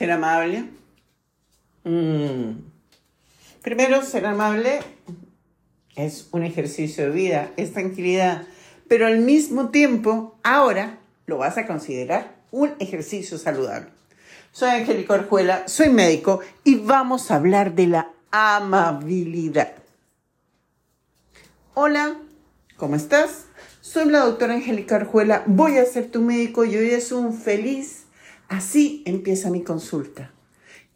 Ser amable. Mm. Primero, ser amable es un ejercicio de vida, es tranquilidad, pero al mismo tiempo, ahora lo vas a considerar un ejercicio saludable. Soy Angélica Orjuela, soy médico y vamos a hablar de la amabilidad. Hola, ¿cómo estás? Soy la doctora Angélica Orjuela, voy a ser tu médico y hoy es un feliz. Así empieza mi consulta.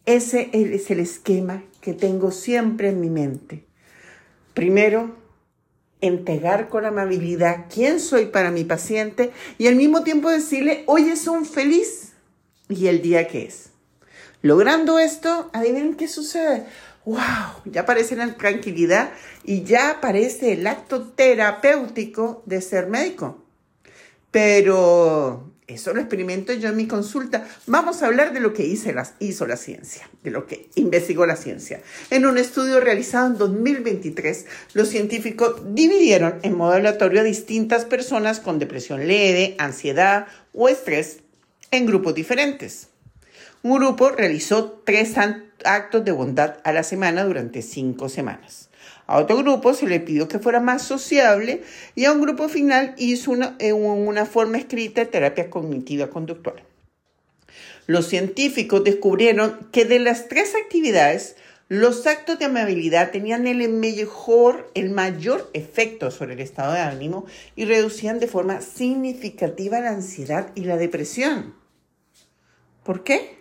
Ese es el esquema que tengo siempre en mi mente. Primero, entregar con amabilidad quién soy para mi paciente y al mismo tiempo decirle, hoy es un feliz y el día que es. Logrando esto, adivinen qué sucede. ¡Wow! Ya aparece la tranquilidad y ya aparece el acto terapéutico de ser médico. Pero eso lo experimento yo en mi consulta. Vamos a hablar de lo que hizo la, hizo la ciencia, de lo que investigó la ciencia. En un estudio realizado en 2023, los científicos dividieron en modo aleatorio a distintas personas con depresión leve, ansiedad o estrés en grupos diferentes. Un grupo realizó tres actos de bondad a la semana durante cinco semanas. A otro grupo se le pidió que fuera más sociable y a un grupo final hizo una, eh, una forma escrita de terapia cognitiva conductual. Los científicos descubrieron que de las tres actividades, los actos de amabilidad tenían el mejor, el mayor efecto sobre el estado de ánimo y reducían de forma significativa la ansiedad y la depresión. ¿Por qué?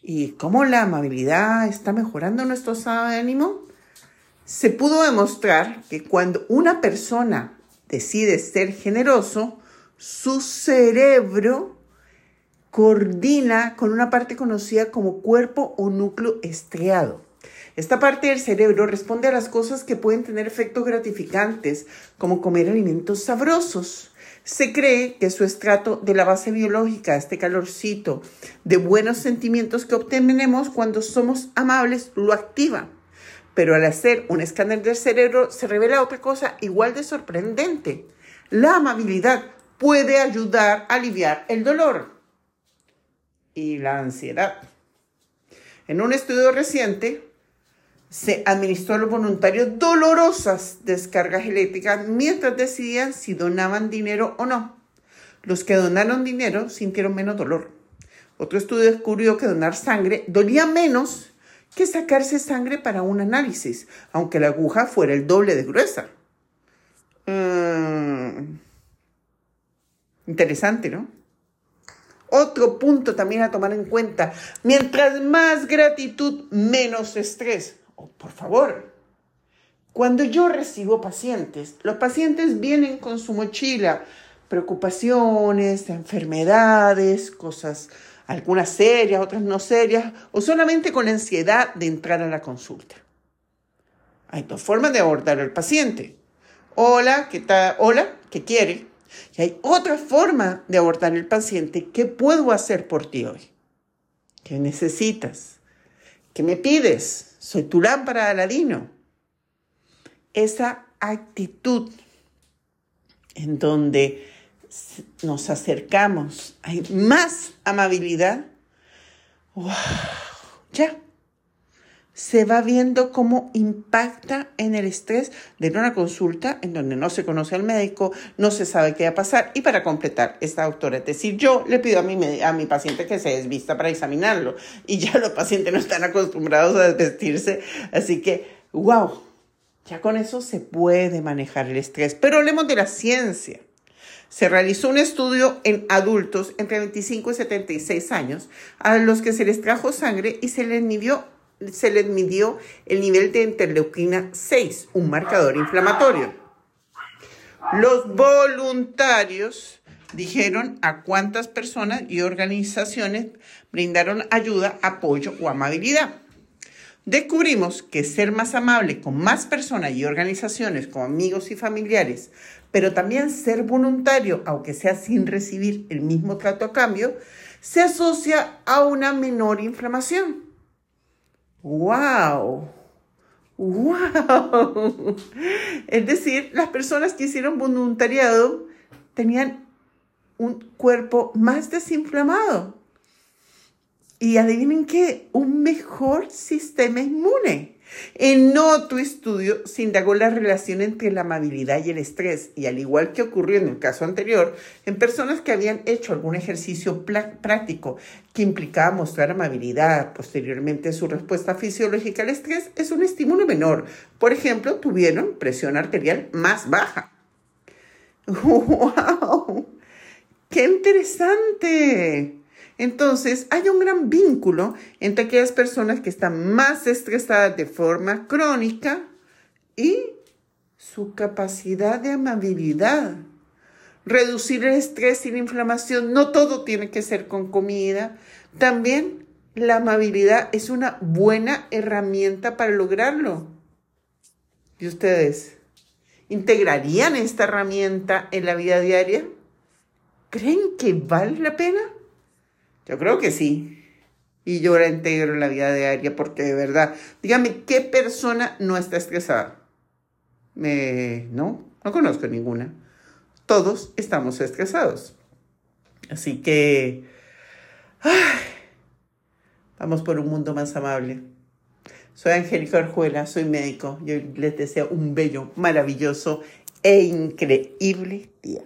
¿Y cómo la amabilidad está mejorando nuestro estado de ánimo? Se pudo demostrar que cuando una persona decide ser generoso, su cerebro coordina con una parte conocida como cuerpo o núcleo estriado. Esta parte del cerebro responde a las cosas que pueden tener efectos gratificantes, como comer alimentos sabrosos. Se cree que su estrato de la base biológica, este calorcito de buenos sentimientos que obtenemos cuando somos amables, lo activa. Pero al hacer un escáner del cerebro se revela otra cosa igual de sorprendente. La amabilidad puede ayudar a aliviar el dolor y la ansiedad. En un estudio reciente, se administró a los voluntarios dolorosas descargas eléctricas mientras decidían si donaban dinero o no. Los que donaron dinero sintieron menos dolor. Otro estudio descubrió que donar sangre dolía menos que sacarse sangre para un análisis, aunque la aguja fuera el doble de gruesa. Mm. interesante, ¿no? Otro punto también a tomar en cuenta, mientras más gratitud, menos estrés. Oh, por favor, cuando yo recibo pacientes, los pacientes vienen con su mochila, preocupaciones, enfermedades, cosas algunas serias, otras no serias, o solamente con ansiedad de entrar a la consulta. Hay dos formas de abordar al paciente. Hola, ¿qué tal? Hola, ¿qué quiere? Y hay otra forma de abordar al paciente. ¿Qué puedo hacer por ti hoy? ¿Qué necesitas? ¿Qué me pides? Soy tu lámpara de Aladino. Esa actitud en donde nos acercamos, hay más amabilidad, ya se va viendo cómo impacta en el estrés de una consulta en donde no se conoce al médico, no se sabe qué va a pasar. Y para completar, esta doctora, es decir, yo le pido a mi, a mi paciente que se desvista para examinarlo y ya los pacientes no están acostumbrados a desvestirse. Así que, wow, ya con eso se puede manejar el estrés. Pero hablemos de la ciencia. Se realizó un estudio en adultos entre 25 y 76 años a los que se les trajo sangre y se les midió, se les midió el nivel de interleuquina 6, un marcador inflamatorio. Los voluntarios dijeron a cuántas personas y organizaciones brindaron ayuda, apoyo o amabilidad. Descubrimos que ser más amable con más personas y organizaciones como amigos y familiares pero también ser voluntario, aunque sea sin recibir el mismo trato a cambio, se asocia a una menor inflamación. ¡Wow! ¡Wow! Es decir, las personas que hicieron voluntariado tenían un cuerpo más desinflamado. Y adivinen qué, un mejor sistema inmune. En otro estudio se indagó la relación entre la amabilidad y el estrés, y al igual que ocurrió en el caso anterior, en personas que habían hecho algún ejercicio práctico que implicaba mostrar amabilidad, posteriormente su respuesta fisiológica al estrés es un estímulo menor. Por ejemplo, tuvieron presión arterial más baja. ¡Wow! ¡Qué interesante! Entonces, hay un gran vínculo entre aquellas personas que están más estresadas de forma crónica y su capacidad de amabilidad. Reducir el estrés y la inflamación, no todo tiene que ser con comida. También la amabilidad es una buena herramienta para lograrlo. ¿Y ustedes integrarían esta herramienta en la vida diaria? ¿Creen que vale la pena? Yo creo que sí. Y yo la integro en la vida diaria porque de verdad, dígame, ¿qué persona no está estresada? Me, no, no conozco ninguna. Todos estamos estresados. Así que, vamos por un mundo más amable. Soy Angélica Orjuela, soy médico. Yo les deseo un bello, maravilloso e increíble día.